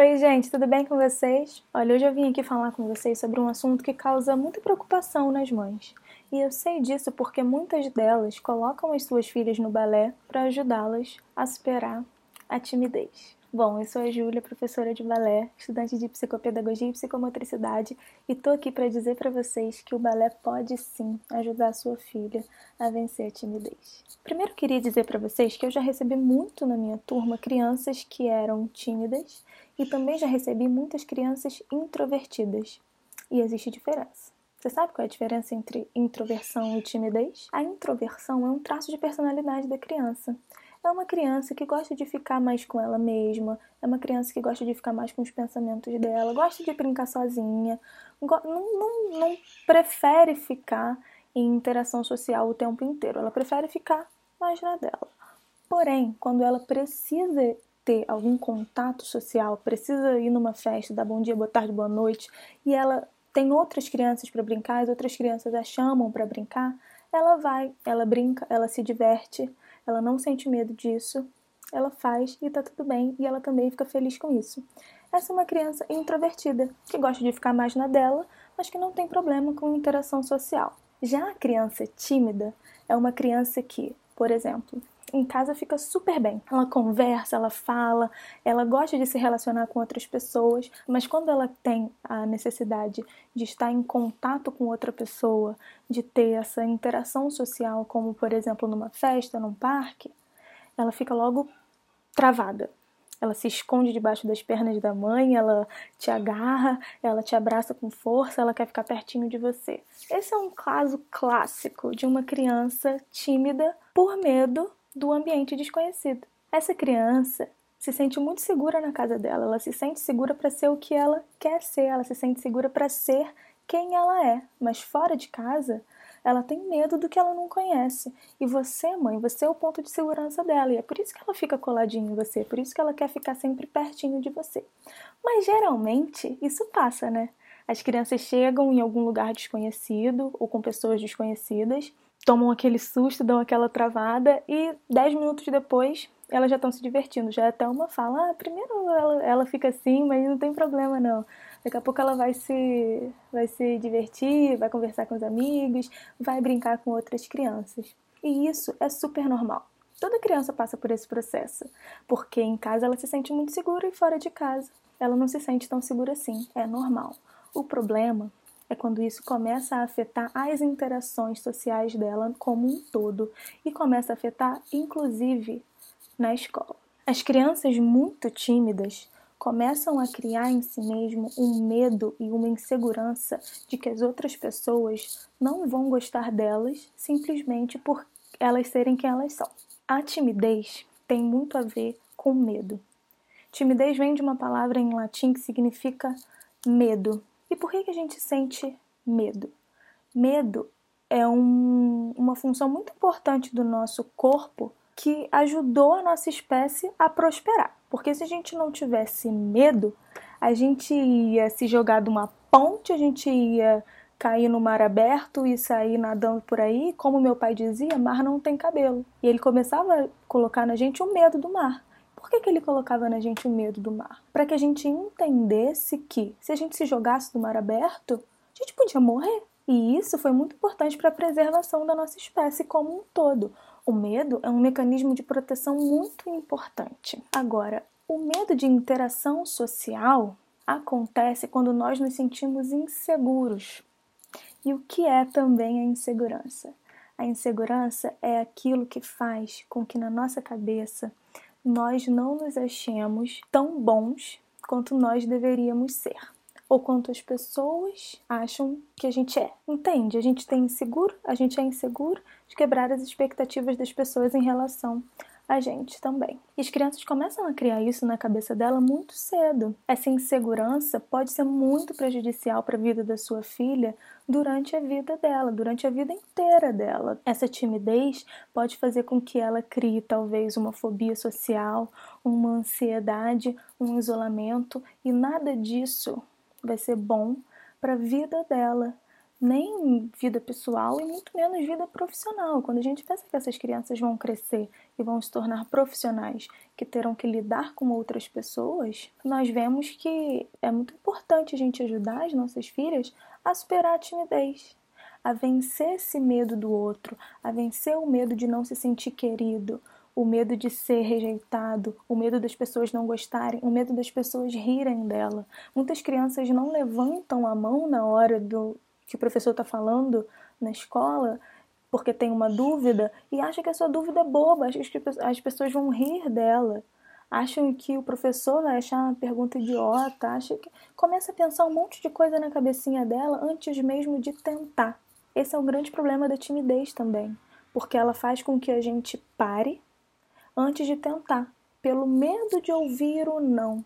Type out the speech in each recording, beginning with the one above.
Oi, gente, tudo bem com vocês? Olha, hoje eu vim aqui falar com vocês sobre um assunto que causa muita preocupação nas mães. E eu sei disso porque muitas delas colocam as suas filhas no balé para ajudá-las a superar a timidez. Bom, eu sou a Júlia, professora de balé, estudante de psicopedagogia e psicomotricidade, e tô aqui para dizer para vocês que o balé pode sim ajudar a sua filha a vencer a timidez. Primeiro queria dizer para vocês que eu já recebi muito na minha turma crianças que eram tímidas e também já recebi muitas crianças introvertidas. E existe diferença. Você sabe qual é a diferença entre introversão e timidez? A introversão é um traço de personalidade da criança é uma criança que gosta de ficar mais com ela mesma, é uma criança que gosta de ficar mais com os pensamentos dela, gosta de brincar sozinha, não, não, não prefere ficar em interação social o tempo inteiro, ela prefere ficar mais na dela. Porém, quando ela precisa ter algum contato social, precisa ir numa festa, dar bom dia, boa tarde, boa noite, e ela tem outras crianças para brincar, as outras crianças a chamam para brincar, ela vai, ela brinca, ela se diverte, ela não sente medo disso, ela faz e tá tudo bem, e ela também fica feliz com isso. Essa é uma criança introvertida, que gosta de ficar mais na dela, mas que não tem problema com interação social. Já a criança tímida é uma criança que, por exemplo, em casa fica super bem. Ela conversa, ela fala, ela gosta de se relacionar com outras pessoas, mas quando ela tem a necessidade de estar em contato com outra pessoa, de ter essa interação social, como por exemplo numa festa, num parque, ela fica logo travada. Ela se esconde debaixo das pernas da mãe, ela te agarra, ela te abraça com força, ela quer ficar pertinho de você. Esse é um caso clássico de uma criança tímida por medo do ambiente desconhecido. Essa criança se sente muito segura na casa dela, ela se sente segura para ser o que ela quer ser, ela se sente segura para ser quem ela é, mas fora de casa, ela tem medo do que ela não conhece. E você, mãe, você é o ponto de segurança dela, e é por isso que ela fica coladinha em você, por isso que ela quer ficar sempre pertinho de você. Mas geralmente isso passa, né? As crianças chegam em algum lugar desconhecido ou com pessoas desconhecidas tomam aquele susto, dão aquela travada e dez minutos depois elas já estão se divertindo. Já é até uma fala, ah, primeiro ela, ela fica assim, mas não tem problema não. Daqui a pouco ela vai se, vai se divertir, vai conversar com os amigos, vai brincar com outras crianças. E isso é super normal. Toda criança passa por esse processo, porque em casa ela se sente muito segura e fora de casa ela não se sente tão segura assim. É normal. O problema é quando isso começa a afetar as interações sociais dela como um todo e começa a afetar inclusive na escola. As crianças muito tímidas começam a criar em si mesmo um medo e uma insegurança de que as outras pessoas não vão gostar delas simplesmente por elas serem quem elas são. A timidez tem muito a ver com medo. Timidez vem de uma palavra em latim que significa medo, e por que, que a gente sente medo? Medo é um, uma função muito importante do nosso corpo que ajudou a nossa espécie a prosperar. Porque se a gente não tivesse medo, a gente ia se jogar de uma ponte, a gente ia cair no mar aberto e sair nadando por aí. Como meu pai dizia, mar não tem cabelo. E ele começava a colocar na gente o medo do mar. Por que, que ele colocava na gente o medo do mar? Para que a gente entendesse que se a gente se jogasse do mar aberto, a gente podia morrer. E isso foi muito importante para a preservação da nossa espécie como um todo. O medo é um mecanismo de proteção muito importante. Agora, o medo de interação social acontece quando nós nos sentimos inseguros. E o que é também a insegurança? A insegurança é aquilo que faz com que na nossa cabeça nós não nos achemos tão bons quanto nós deveríamos ser, ou quanto as pessoas acham que a gente é. Entende? A gente tem inseguro, a gente é inseguro de quebrar as expectativas das pessoas em relação a gente também. E as crianças começam a criar isso na cabeça dela muito cedo. Essa insegurança pode ser muito prejudicial para a vida da sua filha durante a vida dela, durante a vida inteira dela. Essa timidez pode fazer com que ela crie talvez uma fobia social, uma ansiedade, um isolamento, e nada disso vai ser bom para a vida dela nem vida pessoal e muito menos vida profissional. Quando a gente pensa que essas crianças vão crescer e vão se tornar profissionais que terão que lidar com outras pessoas, nós vemos que é muito importante a gente ajudar as nossas filhas a superar a timidez, a vencer esse medo do outro, a vencer o medo de não se sentir querido, o medo de ser rejeitado, o medo das pessoas não gostarem, o medo das pessoas rirem dela. Muitas crianças não levantam a mão na hora do que o professor está falando na escola porque tem uma dúvida e acha que a sua dúvida é boba, acha que as pessoas vão rir dela, acham que o professor vai achar uma pergunta idiota, acha que começa a pensar um monte de coisa na cabecinha dela antes mesmo de tentar. Esse é o grande problema da timidez também, porque ela faz com que a gente pare antes de tentar, pelo medo de ouvir o não,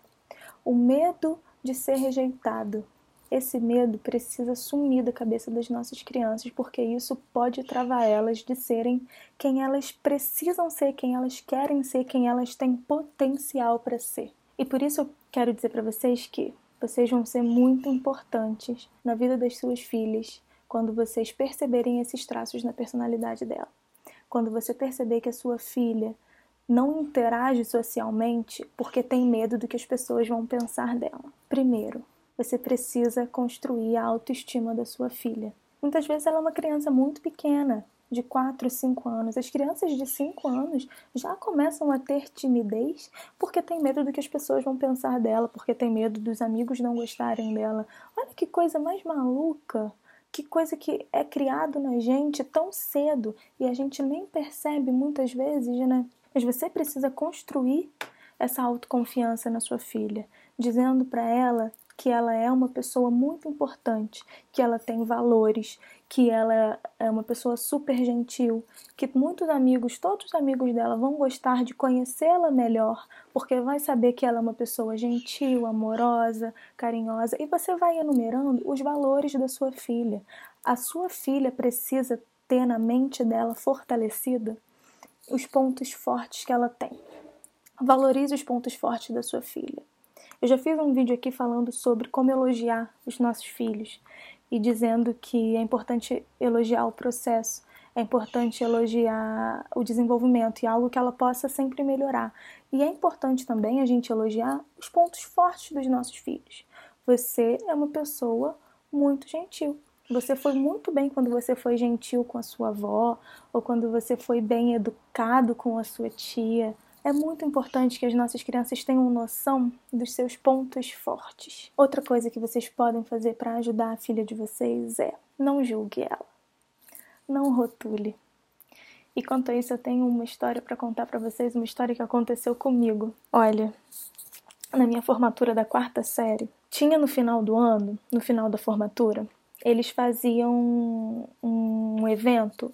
o medo de ser rejeitado, esse medo precisa sumir da cabeça das nossas crianças, porque isso pode travar elas de serem quem elas precisam ser, quem elas querem ser, quem elas têm potencial para ser. E por isso eu quero dizer para vocês que vocês vão ser muito importantes na vida das suas filhas quando vocês perceberem esses traços na personalidade dela. Quando você perceber que a sua filha não interage socialmente porque tem medo do que as pessoas vão pensar dela. Primeiro, você precisa construir a autoestima da sua filha. Muitas vezes ela é uma criança muito pequena, de 4, 5 anos. As crianças de 5 anos já começam a ter timidez porque tem medo do que as pessoas vão pensar dela, porque tem medo dos amigos não gostarem dela. Olha que coisa mais maluca! Que coisa que é criado na gente tão cedo e a gente nem percebe muitas vezes, né? Mas você precisa construir essa autoconfiança na sua filha, dizendo para ela que ela é uma pessoa muito importante, que ela tem valores, que ela é uma pessoa super gentil, que muitos amigos, todos os amigos dela vão gostar de conhecê-la melhor, porque vai saber que ela é uma pessoa gentil, amorosa, carinhosa, e você vai enumerando os valores da sua filha. A sua filha precisa ter na mente dela fortalecida os pontos fortes que ela tem. Valorize os pontos fortes da sua filha. Eu já fiz um vídeo aqui falando sobre como elogiar os nossos filhos e dizendo que é importante elogiar o processo, é importante elogiar o desenvolvimento e algo que ela possa sempre melhorar. E é importante também a gente elogiar os pontos fortes dos nossos filhos. Você é uma pessoa muito gentil. Você foi muito bem quando você foi gentil com a sua avó, ou quando você foi bem educado com a sua tia. É muito importante que as nossas crianças tenham noção dos seus pontos fortes. Outra coisa que vocês podem fazer para ajudar a filha de vocês é não julgue ela. Não rotule. E quanto a isso, eu tenho uma história para contar para vocês, uma história que aconteceu comigo. Olha, na minha formatura da quarta série, tinha no final do ano, no final da formatura, eles faziam um evento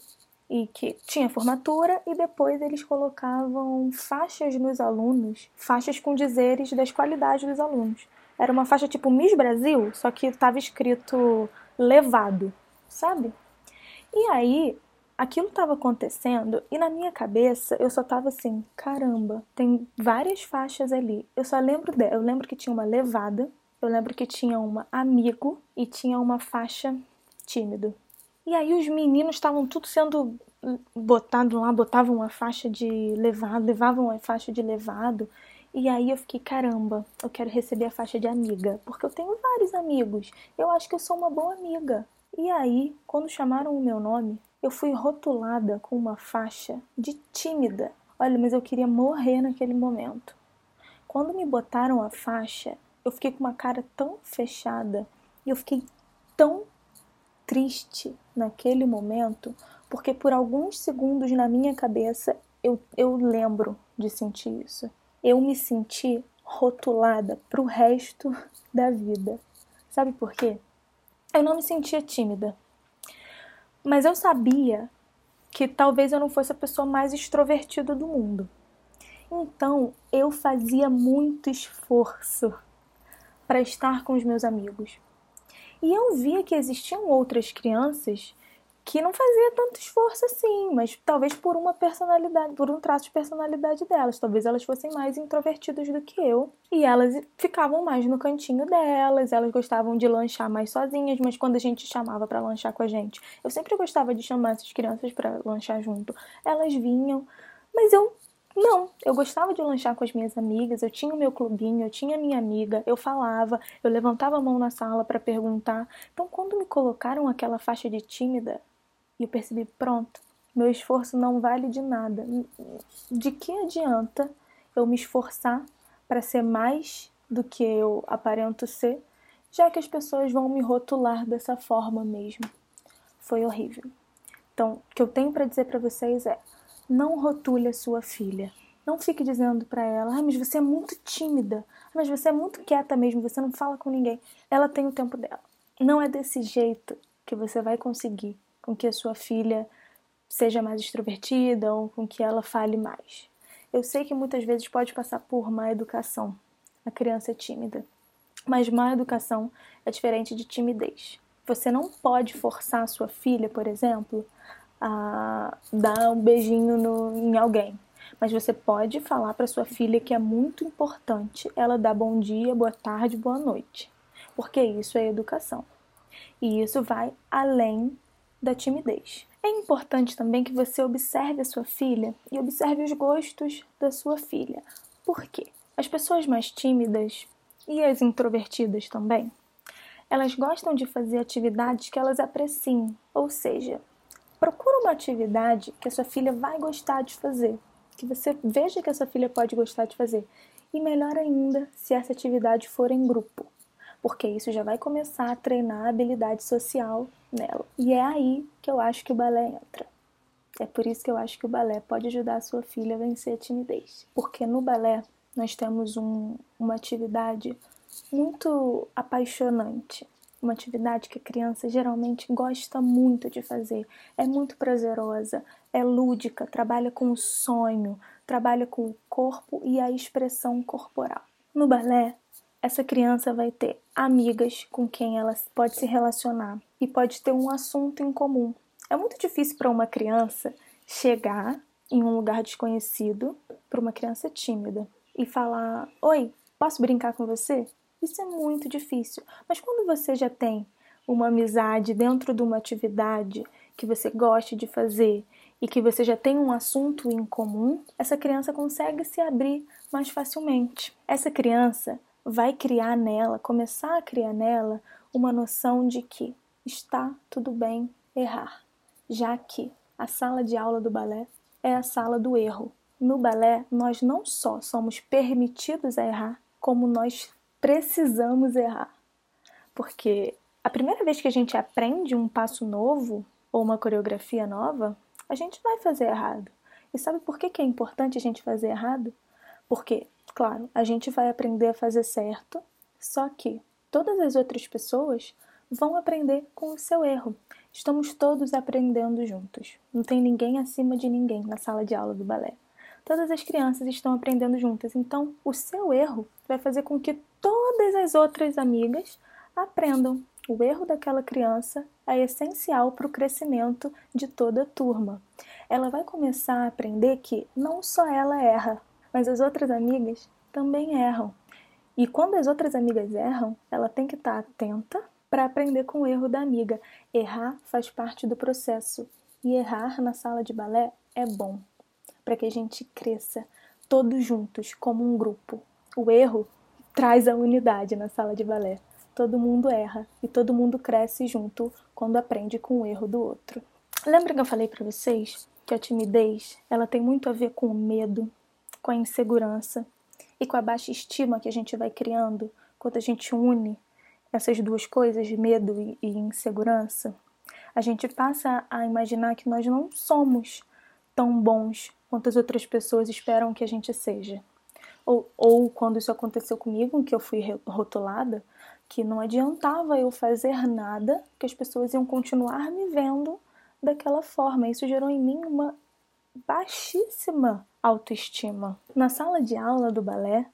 e que tinha formatura e depois eles colocavam faixas nos alunos, faixas com dizeres das qualidades dos alunos. Era uma faixa tipo Miss Brasil, só que estava escrito levado, sabe? E aí aquilo estava acontecendo e na minha cabeça eu só tava assim, caramba, tem várias faixas ali. Eu só lembro dela, eu lembro que tinha uma levada, eu lembro que tinha uma amigo e tinha uma faixa tímido. E aí os meninos estavam tudo sendo botado lá, botavam uma faixa de levado, levavam uma faixa de levado. E aí eu fiquei, caramba, eu quero receber a faixa de amiga, porque eu tenho vários amigos. Eu acho que eu sou uma boa amiga. E aí, quando chamaram o meu nome, eu fui rotulada com uma faixa de tímida. Olha, mas eu queria morrer naquele momento. Quando me botaram a faixa, eu fiquei com uma cara tão fechada e eu fiquei tão triste naquele momento, porque por alguns segundos na minha cabeça eu, eu lembro de sentir isso. Eu me senti rotulada para o resto da vida. Sabe por quê? Eu não me sentia tímida, mas eu sabia que talvez eu não fosse a pessoa mais extrovertida do mundo. Então eu fazia muito esforço para estar com os meus amigos, e eu via que existiam outras crianças que não fazia tanto esforço assim, mas talvez por uma personalidade, por um traço de personalidade delas. Talvez elas fossem mais introvertidas do que eu. E elas ficavam mais no cantinho delas, elas gostavam de lanchar mais sozinhas, mas quando a gente chamava para lanchar com a gente, eu sempre gostava de chamar essas crianças para lanchar junto. Elas vinham, mas eu não, eu gostava de lanchar com as minhas amigas, eu tinha o meu clubinho, eu tinha a minha amiga, eu falava, eu levantava a mão na sala para perguntar. Então, quando me colocaram aquela faixa de tímida, eu percebi, pronto, meu esforço não vale de nada. De que adianta eu me esforçar para ser mais do que eu aparento ser, já que as pessoas vão me rotular dessa forma mesmo? Foi horrível. Então, o que eu tenho para dizer para vocês é: não rotule a sua filha. Não fique dizendo para ela: "Ah, mas você é muito tímida. Mas você é muito quieta mesmo, você não fala com ninguém". Ela tem o tempo dela. Não é desse jeito que você vai conseguir com que a sua filha seja mais extrovertida ou com que ela fale mais. Eu sei que muitas vezes pode passar por má educação. A criança é tímida. Mas má educação é diferente de timidez. Você não pode forçar a sua filha, por exemplo, a dar um beijinho no, em alguém. Mas você pode falar para sua filha que é muito importante ela dar bom dia, boa tarde, boa noite. Porque isso é educação. E isso vai além da timidez. É importante também que você observe a sua filha e observe os gostos da sua filha. Por quê? As pessoas mais tímidas e as introvertidas também, elas gostam de fazer atividades que elas apreciem, ou seja, procura uma atividade que a sua filha vai gostar de fazer, que você veja que a sua filha pode gostar de fazer. E melhor ainda se essa atividade for em grupo porque isso já vai começar a treinar a habilidade social nela. E é aí que eu acho que o balé entra. É por isso que eu acho que o balé pode ajudar a sua filha a vencer a timidez. Porque no balé nós temos um, uma atividade muito apaixonante. Uma atividade que a criança geralmente gosta muito de fazer. É muito prazerosa, é lúdica, trabalha com o sonho, trabalha com o corpo e a expressão corporal. No balé, essa criança vai ter amigas com quem ela pode se relacionar e pode ter um assunto em comum. É muito difícil para uma criança chegar em um lugar desconhecido, para uma criança tímida, e falar: Oi, posso brincar com você? Isso é muito difícil. Mas quando você já tem uma amizade dentro de uma atividade que você gosta de fazer e que você já tem um assunto em comum, essa criança consegue se abrir mais facilmente. Essa criança vai criar nela, começar a criar nela uma noção de que está tudo bem errar, já que a sala de aula do balé é a sala do erro. No balé, nós não só somos permitidos a errar, como nós precisamos errar. Porque a primeira vez que a gente aprende um passo novo ou uma coreografia nova, a gente vai fazer errado. E sabe por que, é importante a gente fazer errado? Porque Claro, a gente vai aprender a fazer certo, só que todas as outras pessoas vão aprender com o seu erro. Estamos todos aprendendo juntos. Não tem ninguém acima de ninguém na sala de aula do balé. Todas as crianças estão aprendendo juntas, então o seu erro vai fazer com que todas as outras amigas aprendam. O erro daquela criança é essencial para o crescimento de toda a turma. Ela vai começar a aprender que não só ela erra, mas as outras amigas também erram. E quando as outras amigas erram, ela tem que estar atenta para aprender com o erro da amiga. Errar faz parte do processo e errar na sala de balé é bom para que a gente cresça todos juntos como um grupo. O erro traz a unidade na sala de balé. Todo mundo erra e todo mundo cresce junto quando aprende com o erro do outro. Lembra que eu falei para vocês que a timidez, ela tem muito a ver com o medo, com a insegurança e com a baixa estima que a gente vai criando quando a gente une essas duas coisas, medo e, e insegurança, a gente passa a imaginar que nós não somos tão bons quanto as outras pessoas esperam que a gente seja. Ou, ou quando isso aconteceu comigo, que eu fui rotulada, que não adiantava eu fazer nada, que as pessoas iam continuar me vendo daquela forma. Isso gerou em mim uma baixíssima autoestima. Na sala de aula do balé,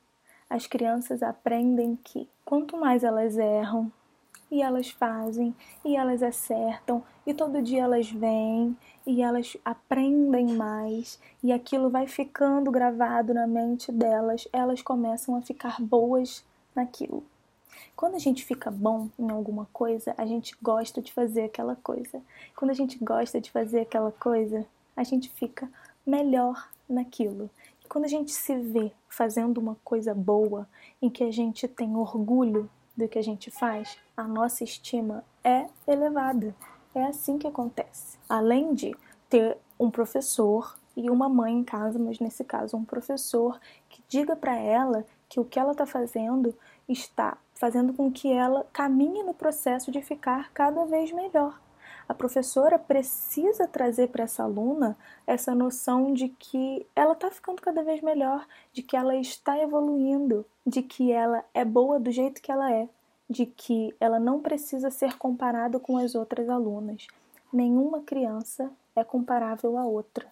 as crianças aprendem que quanto mais elas erram, e elas fazem e elas acertam e todo dia elas vêm e elas aprendem mais e aquilo vai ficando gravado na mente delas, elas começam a ficar boas naquilo. Quando a gente fica bom em alguma coisa, a gente gosta de fazer aquela coisa. Quando a gente gosta de fazer aquela coisa, a gente fica melhor naquilo. E quando a gente se vê fazendo uma coisa boa, em que a gente tem orgulho do que a gente faz, a nossa estima é elevada. É assim que acontece. Além de ter um professor e uma mãe em casa, mas nesse caso um professor que diga para ela que o que ela está fazendo está fazendo com que ela caminhe no processo de ficar cada vez melhor. A professora precisa trazer para essa aluna essa noção de que ela está ficando cada vez melhor, de que ela está evoluindo, de que ela é boa do jeito que ela é, de que ela não precisa ser comparada com as outras alunas. Nenhuma criança é comparável a outra.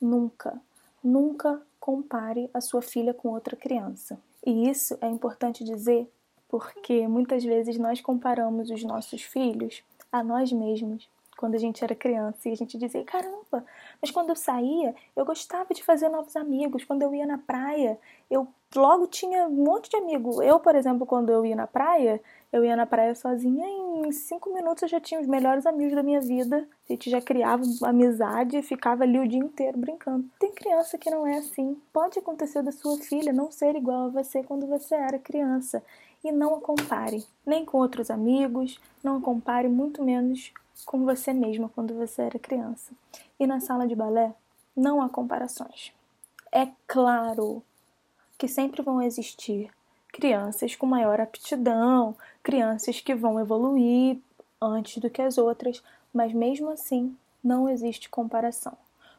Nunca, nunca compare a sua filha com outra criança. E isso é importante dizer porque muitas vezes nós comparamos os nossos filhos a nós mesmos quando a gente era criança e a gente dizia: caramba, mas quando eu saía, eu gostava de fazer novos amigos. Quando eu ia na praia, eu logo tinha um monte de amigo. Eu, por exemplo, quando eu ia na praia, eu ia na praia sozinha e em cinco minutos eu já tinha os melhores amigos da minha vida. A gente já criava amizade e ficava ali o dia inteiro brincando. Tem criança que não é assim. Pode acontecer da sua filha não ser igual a você quando você era criança e não a compare, nem com outros amigos, não a compare muito menos com você mesma quando você era criança. E na sala de balé não há comparações. É claro que sempre vão existir crianças com maior aptidão, crianças que vão evoluir antes do que as outras, mas mesmo assim não existe comparação,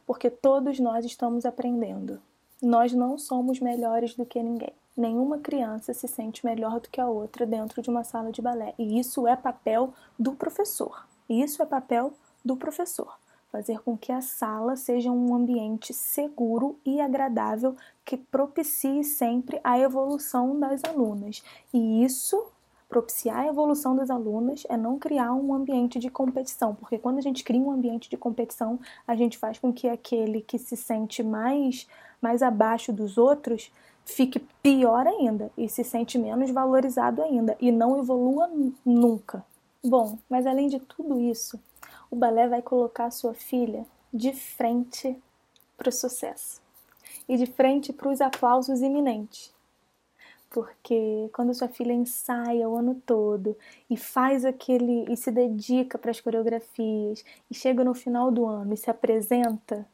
porque todos nós estamos aprendendo. Nós não somos melhores do que ninguém. Nenhuma criança se sente melhor do que a outra dentro de uma sala de balé. E isso é papel do professor. E isso é papel do professor. Fazer com que a sala seja um ambiente seguro e agradável que propicie sempre a evolução das alunas. E isso propiciar a evolução das alunas é não criar um ambiente de competição, porque quando a gente cria um ambiente de competição, a gente faz com que aquele que se sente mais mais abaixo dos outros fique pior ainda e se sente menos valorizado ainda e não evolua nunca. Bom, mas além de tudo isso, o balé vai colocar a sua filha de frente para o sucesso e de frente para os aplausos iminentes. Porque quando sua filha ensaia o ano todo e faz aquele e se dedica para as coreografias e chega no final do ano e se apresenta,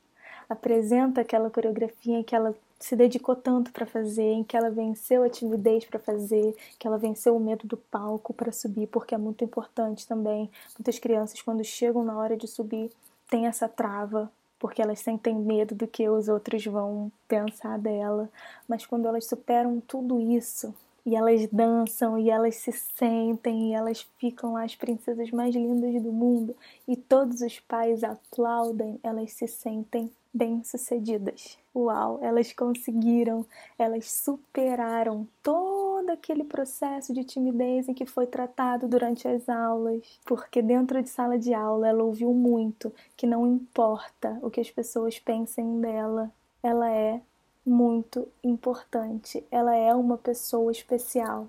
apresenta aquela coreografia que ela se dedicou tanto para fazer, em que ela venceu a timidez para fazer, que ela venceu o medo do palco para subir, porque é muito importante também. Muitas crianças, quando chegam na hora de subir, têm essa trava, porque elas sentem medo do que os outros vão pensar dela. Mas quando elas superam tudo isso, e elas dançam e elas se sentem e elas ficam lá as princesas mais lindas do mundo e todos os pais aplaudem, elas se sentem bem-sucedidas. Uau, elas conseguiram, elas superaram todo aquele processo de timidez em que foi tratado durante as aulas, porque dentro de sala de aula ela ouviu muito que não importa o que as pessoas pensem dela, ela é muito importante, ela é uma pessoa especial,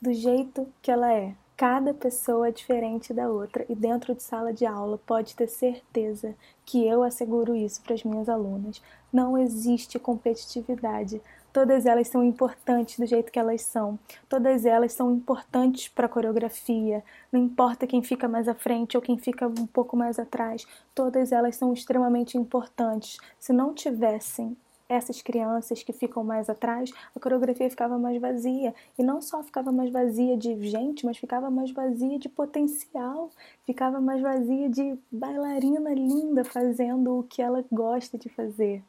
do jeito que ela é. Cada pessoa é diferente da outra e dentro de sala de aula pode ter certeza que eu asseguro isso para as minhas alunas. Não existe competitividade. Todas elas são importantes do jeito que elas são. Todas elas são importantes para a coreografia. Não importa quem fica mais à frente ou quem fica um pouco mais atrás. Todas elas são extremamente importantes. Se não tivessem essas crianças que ficam mais atrás, a coreografia ficava mais vazia. E não só ficava mais vazia de gente, mas ficava mais vazia de potencial, ficava mais vazia de bailarina linda fazendo o que ela gosta de fazer.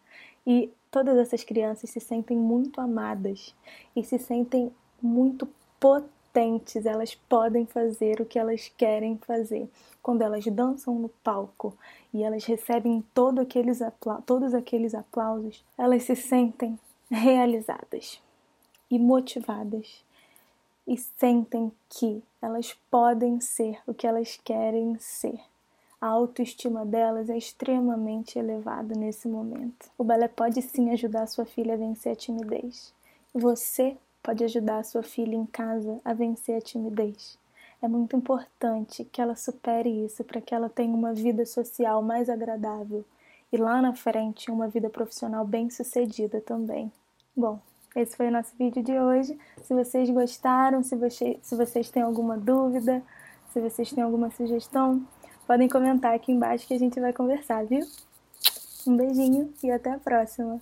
E todas essas crianças se sentem muito amadas e se sentem muito potentes, elas podem fazer o que elas querem fazer quando elas dançam no palco e elas recebem todo aqueles todos aqueles aplausos, elas se sentem realizadas e motivadas e sentem que elas podem ser o que elas querem ser. A autoestima delas é extremamente elevada nesse momento. O balé pode sim ajudar sua filha a vencer a timidez. Você pode ajudar a sua filha em casa a vencer a timidez. É muito importante que ela supere isso para que ela tenha uma vida social mais agradável e lá na frente uma vida profissional bem sucedida também. Bom, esse foi o nosso vídeo de hoje. Se vocês gostaram, se, você, se vocês têm alguma dúvida, se vocês têm alguma sugestão, podem comentar aqui embaixo que a gente vai conversar, viu? Um beijinho e até a próxima!